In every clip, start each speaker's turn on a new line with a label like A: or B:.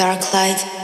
A: dark light.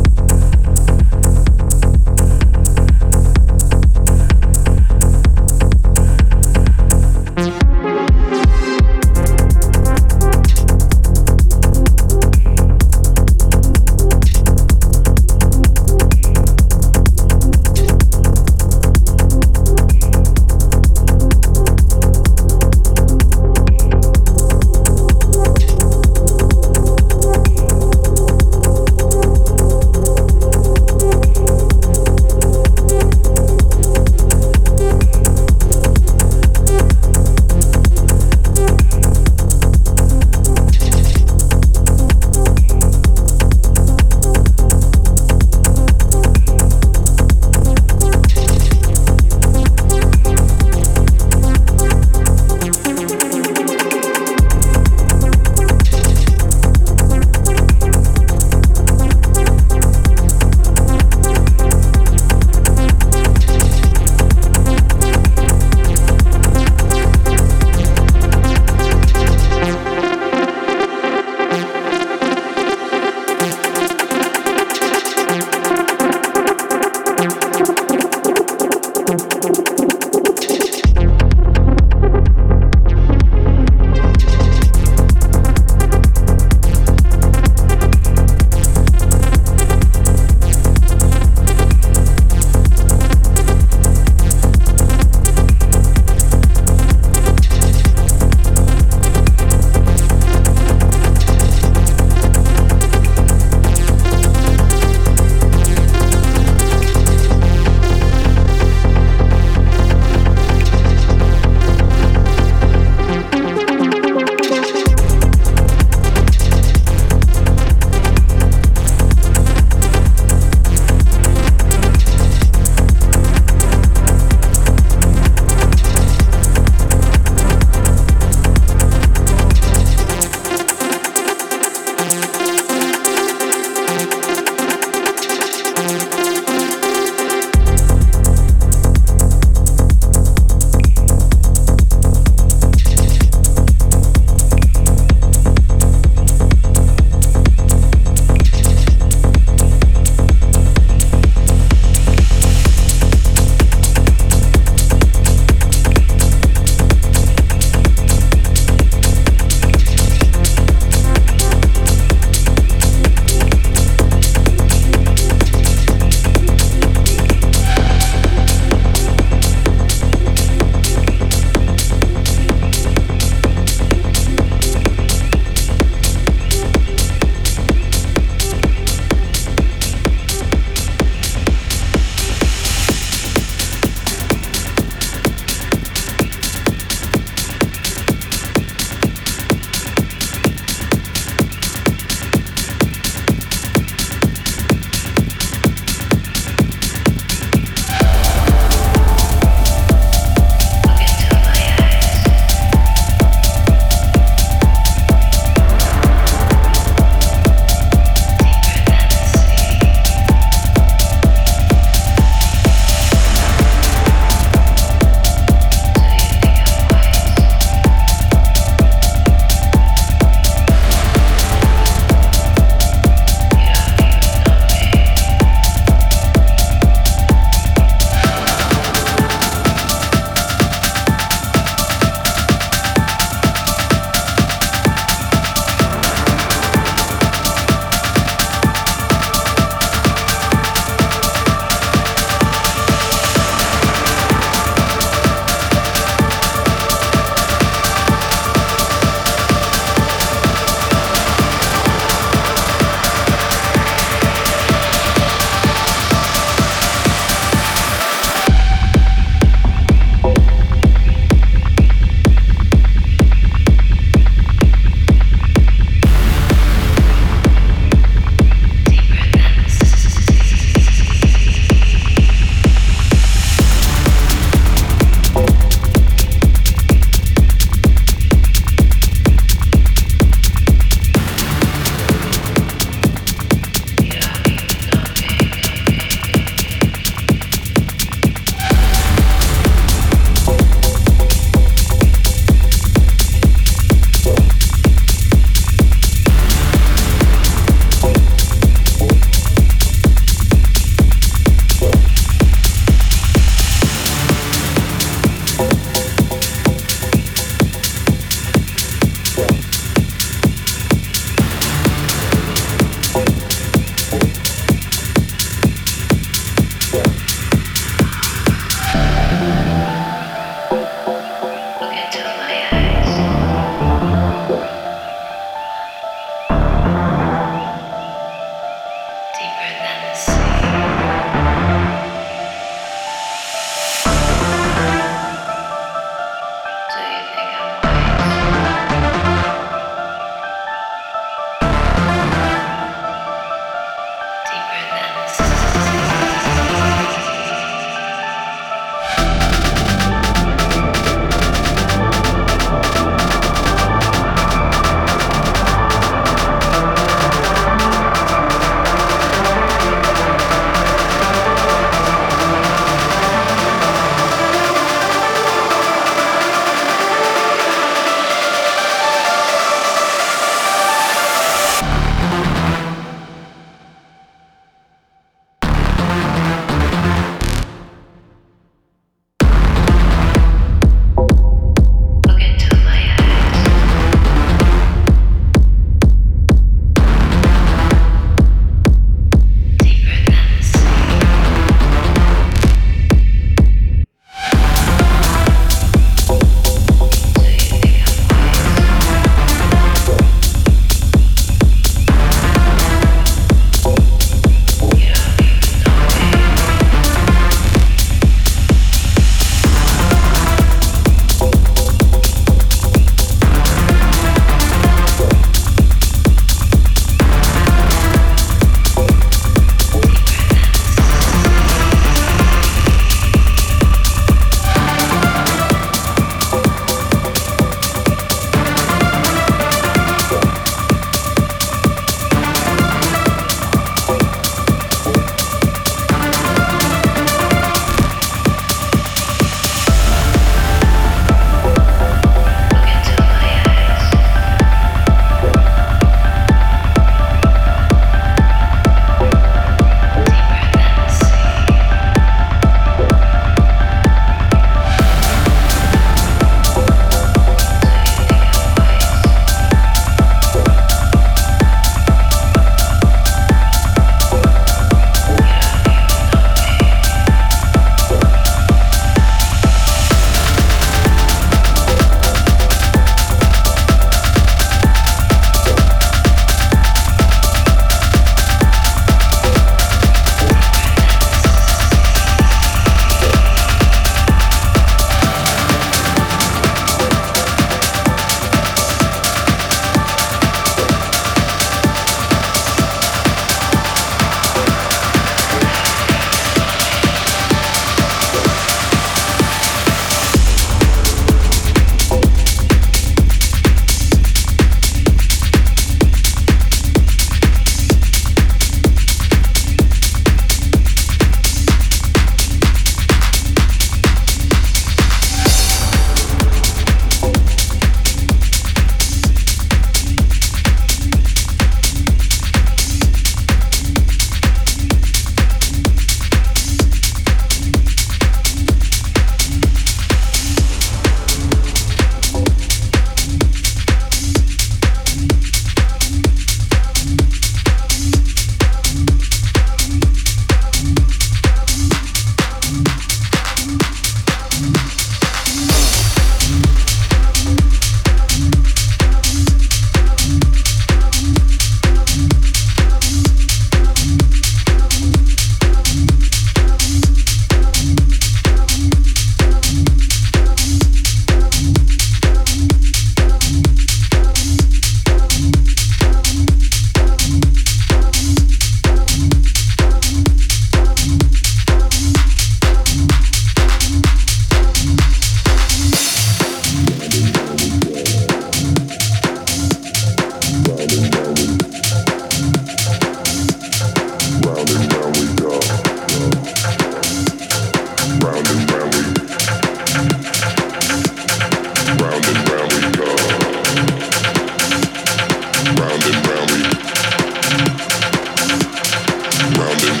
B: round